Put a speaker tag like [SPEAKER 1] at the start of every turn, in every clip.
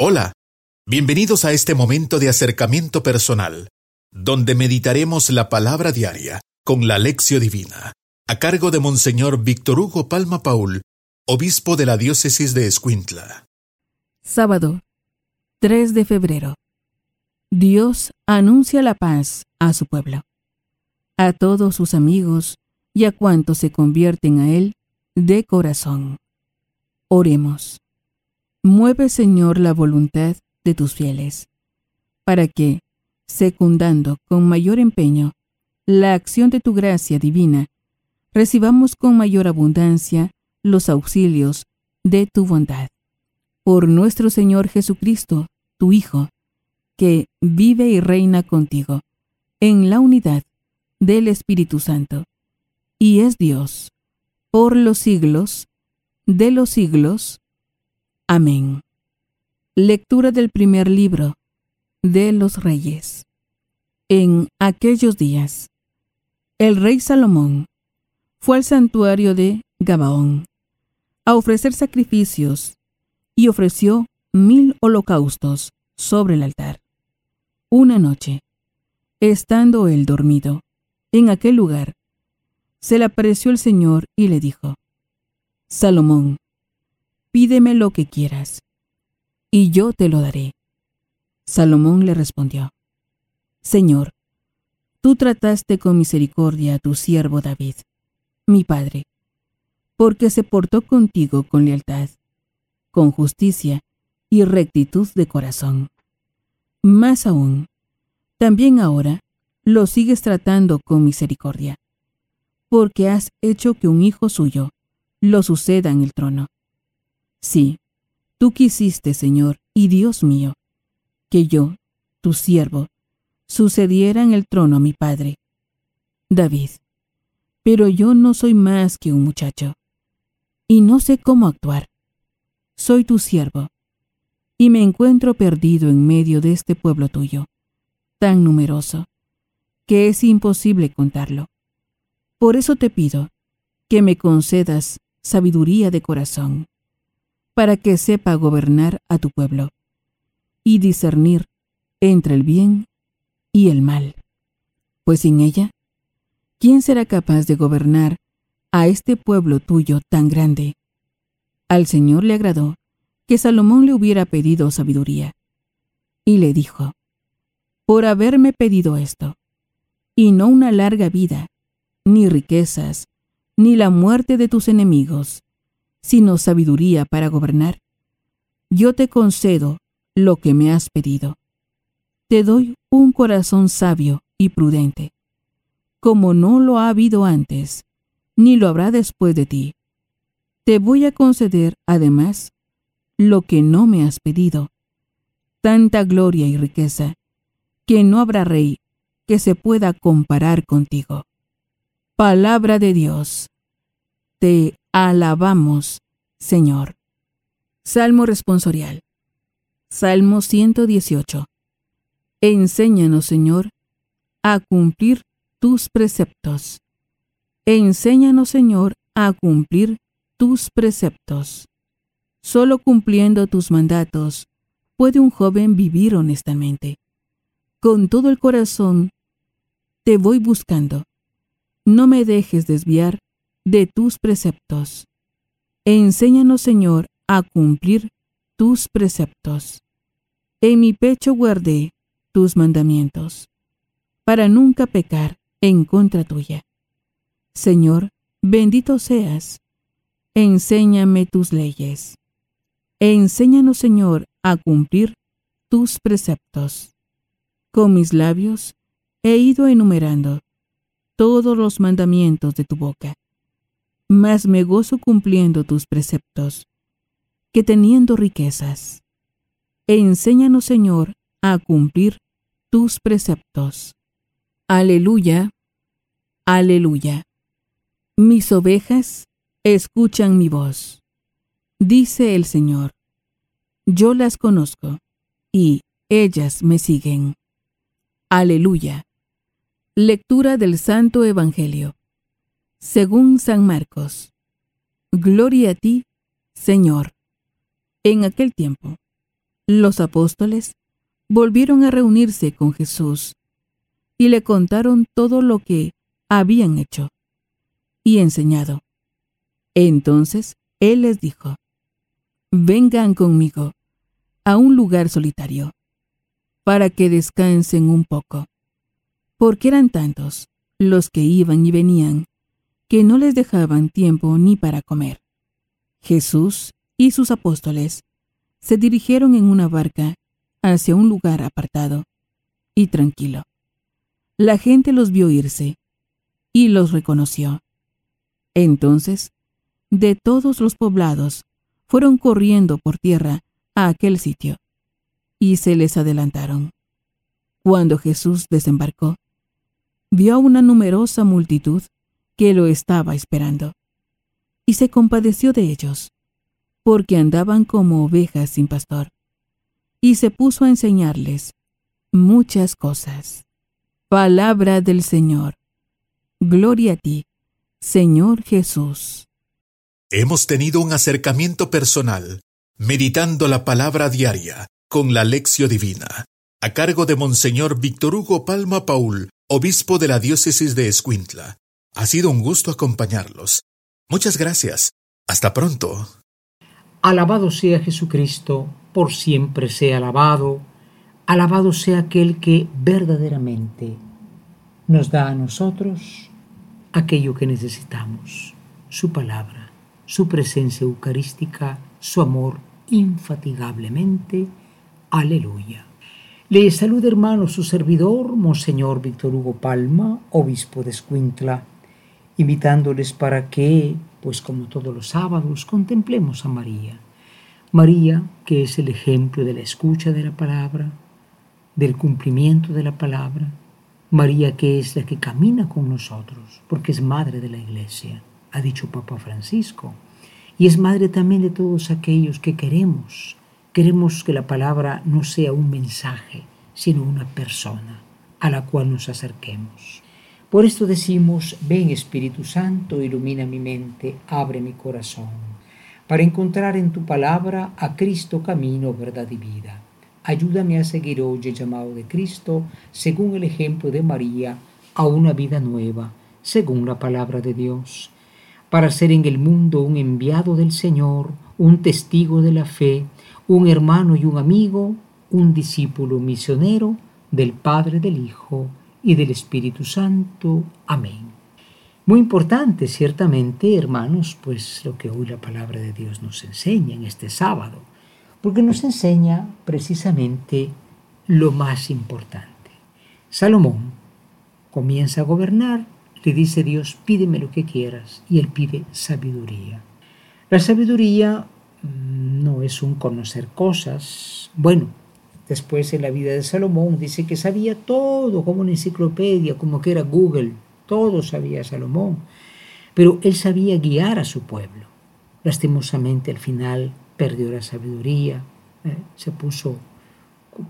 [SPEAKER 1] Hola, bienvenidos a este momento de acercamiento personal, donde meditaremos la palabra diaria con la lección divina, a cargo de Monseñor Víctor Hugo Palma Paul, obispo de la diócesis de Escuintla.
[SPEAKER 2] Sábado, 3 de febrero. Dios anuncia la paz a su pueblo, a todos sus amigos y a cuantos se convierten a Él de corazón. Oremos. Mueve, Señor, la voluntad de tus fieles, para que, secundando con mayor empeño la acción de tu gracia divina, recibamos con mayor abundancia los auxilios de tu bondad. Por nuestro Señor Jesucristo, tu Hijo, que vive y reina contigo, en la unidad del Espíritu Santo, y es Dios, por los siglos de los siglos. Amén. Lectura del primer libro de los Reyes. En aquellos días, el rey Salomón fue al santuario de Gabaón a ofrecer sacrificios y ofreció mil holocaustos sobre el altar. Una noche, estando él dormido, en aquel lugar, se le apareció el Señor y le dijo, Salomón, pídeme lo que quieras, y yo te lo daré. Salomón le respondió, Señor, tú trataste con misericordia a tu siervo David, mi padre, porque se portó contigo con lealtad, con justicia y rectitud de corazón. Más aún, también ahora lo sigues tratando con misericordia, porque has hecho que un hijo suyo lo suceda en el trono. Sí, tú quisiste, Señor y Dios mío, que yo, tu siervo, sucediera en el trono a mi padre, David. Pero yo no soy más que un muchacho, y no sé cómo actuar. Soy tu siervo, y me encuentro perdido en medio de este pueblo tuyo, tan numeroso, que es imposible contarlo. Por eso te pido que me concedas sabiduría de corazón para que sepa gobernar a tu pueblo y discernir entre el bien y el mal. Pues sin ella, ¿quién será capaz de gobernar a este pueblo tuyo tan grande? Al Señor le agradó que Salomón le hubiera pedido sabiduría. Y le dijo, por haberme pedido esto, y no una larga vida, ni riquezas, ni la muerte de tus enemigos, sino sabiduría para gobernar, yo te concedo lo que me has pedido. Te doy un corazón sabio y prudente, como no lo ha habido antes, ni lo habrá después de ti. Te voy a conceder, además, lo que no me has pedido, tanta gloria y riqueza, que no habrá rey que se pueda comparar contigo. Palabra de Dios. Te alabamos, Señor. Salmo responsorial. Salmo 118. Enséñanos, Señor, a cumplir tus preceptos. Enséñanos, Señor, a cumplir tus preceptos. Solo cumpliendo tus mandatos puede un joven vivir honestamente. Con todo el corazón te voy buscando. No me dejes desviar de tus preceptos. Enséñanos, Señor, a cumplir tus preceptos. En mi pecho guardé tus mandamientos, para nunca pecar en contra tuya. Señor, bendito seas. Enséñame tus leyes. Enséñanos, Señor, a cumplir tus preceptos. Con mis labios he ido enumerando todos los mandamientos de tu boca. Mas me gozo cumpliendo tus preceptos, que teniendo riquezas. Enséñanos, Señor, a cumplir tus preceptos. Aleluya, aleluya. Mis ovejas escuchan mi voz. Dice el Señor, yo las conozco, y ellas me siguen. Aleluya. Lectura del Santo Evangelio. Según San Marcos. Gloria a ti, Señor. En aquel tiempo, Los apóstoles volvieron a reunirse con Jesús y le contaron todo lo que habían hecho y enseñado. Entonces él les dijo, vengan conmigo a un lugar solitario, para que descansen un poco, porque eran tantos los que iban y venían, que no les dejaban tiempo ni para comer. Jesús y sus apóstoles se dirigieron en una barca hacia un lugar apartado y tranquilo. La gente los vio irse y los reconoció. Entonces, de todos los poblados, fueron corriendo por tierra a aquel sitio y se les adelantaron. Cuando Jesús desembarcó, vio a una numerosa multitud que lo estaba esperando y se compadeció de ellos, porque andaban como ovejas sin pastor, y se puso a enseñarles muchas cosas. Palabra del Señor. Gloria a ti, Señor Jesús.
[SPEAKER 1] Hemos tenido un acercamiento personal, meditando la palabra diaria con la lección divina, a cargo de Monseñor Víctor Hugo Palma Paul, obispo de la diócesis de Escuintla. Ha sido un gusto acompañarlos. Muchas gracias. Hasta pronto.
[SPEAKER 3] Alabado sea Jesucristo, por siempre sea alabado. Alabado sea aquel que verdaderamente nos da a nosotros aquello que necesitamos, su palabra, su presencia eucarística, su amor infatigablemente. Aleluya. Le saluda hermano su servidor, Monseñor Víctor Hugo Palma, obispo de Escuintla invitándoles para que, pues como todos los sábados, contemplemos a María. María, que es el ejemplo de la escucha de la palabra, del cumplimiento de la palabra. María, que es la que camina con nosotros, porque es madre de la iglesia, ha dicho Papa Francisco. Y es madre también de todos aquellos que queremos. Queremos que la palabra no sea un mensaje, sino una persona a la cual nos acerquemos. Por esto decimos, ven Espíritu Santo, ilumina mi mente, abre mi corazón, para encontrar en tu palabra a Cristo camino, verdad y vida. Ayúdame a seguir hoy el llamado de Cristo, según el ejemplo de María, a una vida nueva, según la palabra de Dios, para ser en el mundo un enviado del Señor, un testigo de la fe, un hermano y un amigo, un discípulo misionero del Padre del Hijo y del Espíritu Santo. Amén. Muy importante, ciertamente, hermanos, pues lo que hoy la palabra de Dios nos enseña en este sábado, porque nos enseña precisamente lo más importante. Salomón comienza a gobernar, le dice Dios, pídeme lo que quieras, y él pide sabiduría. La sabiduría mm, no es un conocer cosas, bueno, Después en la vida de Salomón dice que sabía todo, como una enciclopedia, como que era Google, todo sabía Salomón. Pero él sabía guiar a su pueblo. Lastimosamente al final perdió la sabiduría, ¿eh? se puso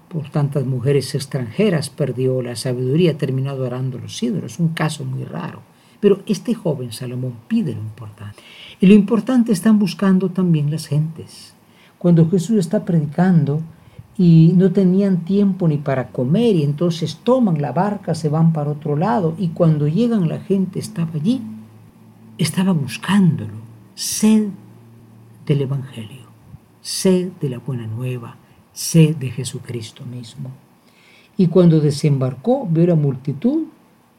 [SPEAKER 3] por tantas mujeres extranjeras, perdió la sabiduría, terminó adorando los ídolos, un caso muy raro. Pero este joven Salomón pide lo importante. Y lo importante están buscando también las gentes. Cuando Jesús está predicando, y no tenían tiempo ni para comer y entonces toman la barca, se van para otro lado y cuando llegan la gente estaba allí, estaba buscándolo, sed del Evangelio, sed de la buena nueva, sed de Jesucristo mismo. Y cuando desembarcó, vio la multitud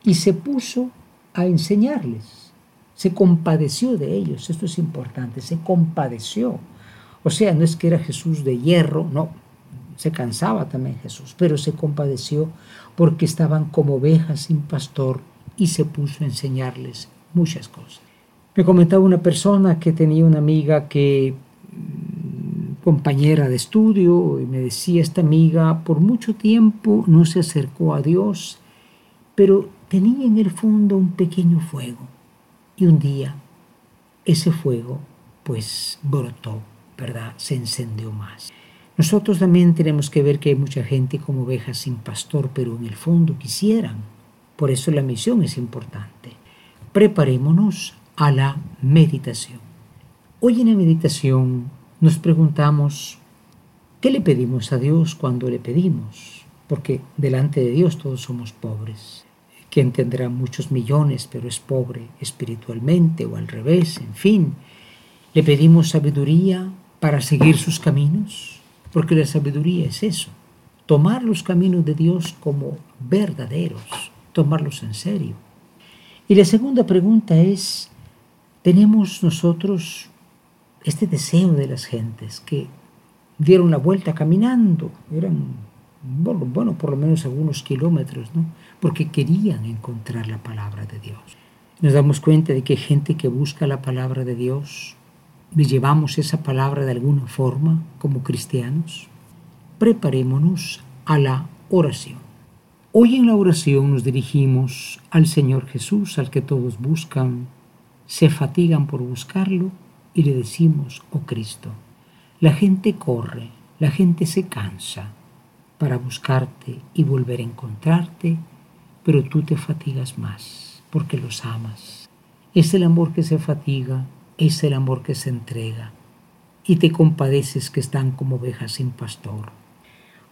[SPEAKER 3] y se puso a enseñarles. Se compadeció de ellos, esto es importante, se compadeció. O sea, no es que era Jesús de hierro, no, se cansaba también Jesús, pero se compadeció porque estaban como ovejas sin pastor y se puso a enseñarles muchas cosas. Me comentaba una persona que tenía una amiga que mm, compañera de estudio y me decía esta amiga por mucho tiempo no se acercó a Dios, pero tenía en el fondo un pequeño fuego y un día ese fuego pues brotó, ¿verdad? Se encendió más. Nosotros también tenemos que ver que hay mucha gente como ovejas sin pastor, pero en el fondo quisieran. Por eso la misión es importante. Preparémonos a la meditación. Hoy en la meditación nos preguntamos, ¿Qué le pedimos a Dios cuando le pedimos? Porque delante de Dios todos somos pobres. Quien tendrá muchos millones pero es pobre espiritualmente o al revés, en fin. ¿Le pedimos sabiduría para seguir sus caminos? Porque la sabiduría es eso, tomar los caminos de Dios como verdaderos, tomarlos en serio. Y la segunda pregunta es, ¿tenemos nosotros este deseo de las gentes que dieron la vuelta caminando, eran, bueno, bueno, por lo menos algunos kilómetros, ¿no? Porque querían encontrar la palabra de Dios. Nos damos cuenta de que gente que busca la palabra de Dios, llevamos esa palabra de alguna forma como cristianos. Preparémonos a la oración. Hoy en la oración nos dirigimos al Señor Jesús, al que todos buscan, se fatigan por buscarlo y le decimos, oh Cristo, la gente corre, la gente se cansa para buscarte y volver a encontrarte, pero tú te fatigas más porque los amas. Es el amor que se fatiga, es el amor que se entrega y te compadeces que están como ovejas sin pastor.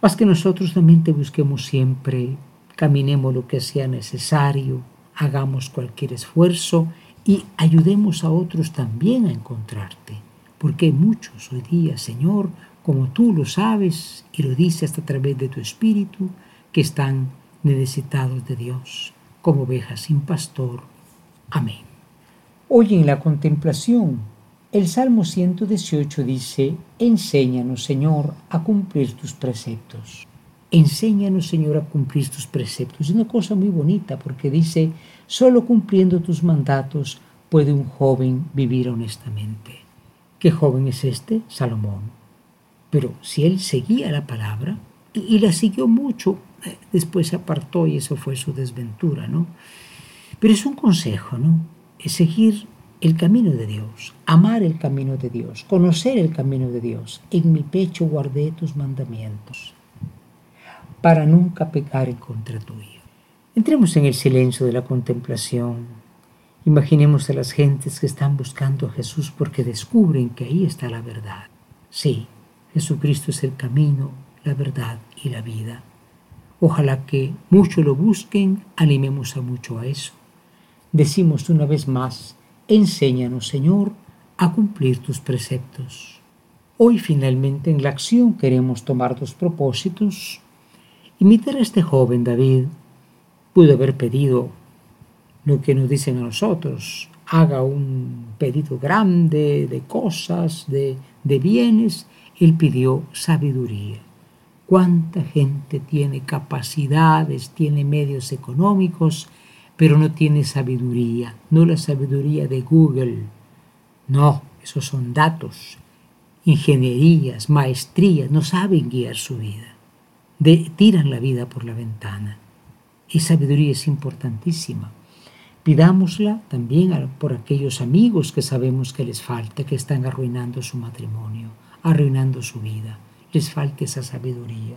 [SPEAKER 3] Haz que nosotros también te busquemos siempre, caminemos lo que sea necesario, hagamos cualquier esfuerzo y ayudemos a otros también a encontrarte porque hay muchos hoy día, Señor, como tú lo sabes y lo dices a través de tu Espíritu, que están necesitados de Dios, como ovejas sin pastor. Amén. Hoy en la contemplación, el Salmo 118 dice, Enséñanos, Señor, a cumplir tus preceptos. Enséñanos, Señor, a cumplir tus preceptos. Es una cosa muy bonita porque dice, solo cumpliendo tus mandatos puede un joven vivir honestamente. ¿Qué joven es este? Salomón. Pero si él seguía la palabra, y, la siguió mucho, eh, después se apartó y eso fue su desventura, ¿no? Pero es un consejo, ¿no? Seguir el camino de Dios, amar el camino de Dios, conocer el camino de Dios. En mi pecho guardé tus mandamientos para nunca pecar en contra tuyo. Entremos en el silencio de la contemplación Imaginemos a las gentes que están buscando a Jesús porque descubren que ahí está la verdad. Sí, Jesucristo es el camino, la verdad y la vida. Ojalá que muchos lo busquen, animemos a mucho a eso. Decimos una vez más, enséñanos Señor a cumplir tus preceptos. Hoy finalmente en la acción queremos tomar dos propósitos. Imitar a este joven David pudo haber pedido lo que nos dicen a nosotros. Haga un pedido grande de cosas, de, de bienes. Él pidió sabiduría. ¿Cuánta gente tiene capacidades, tiene medios económicos, pero no tiene sabiduría? No la sabiduría de Google. No, esos son datos, ingenierías, maestrías, no saben guiar su vida. Tiran la vida por la ventana. Y sabiduría es importantísima. Pidámosla también por aquellos amigos que sabemos que les falta, que están arruinando su matrimonio, arruinando su vida. Les falta esa sabiduría.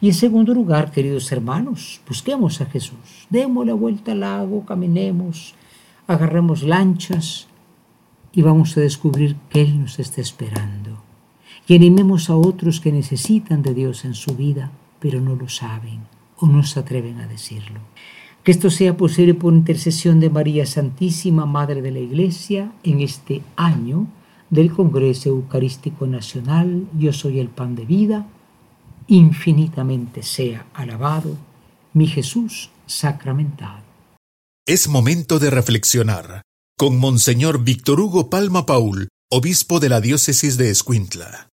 [SPEAKER 3] Y en segundo lugar, queridos hermanos, busquemos a Jesús. Demos la vuelta al lago, caminemos, agarremos lanchas y vamos a descubrir que Él nos está esperando. Y animemos a otros que necesitan de Dios en su vida, pero no lo saben o no se atreven a decirlo. Que esto sea posible por intercesión de María Santísima, Madre de la Iglesia, en este año del Congreso Eucarístico Nacional, Yo soy el pan de vida, infinitamente sea alabado mi Jesús sacramentado.
[SPEAKER 1] Es momento de reflexionar con Monseñor Víctor Hugo Palma Paul, obispo de la diócesis de Escuintla.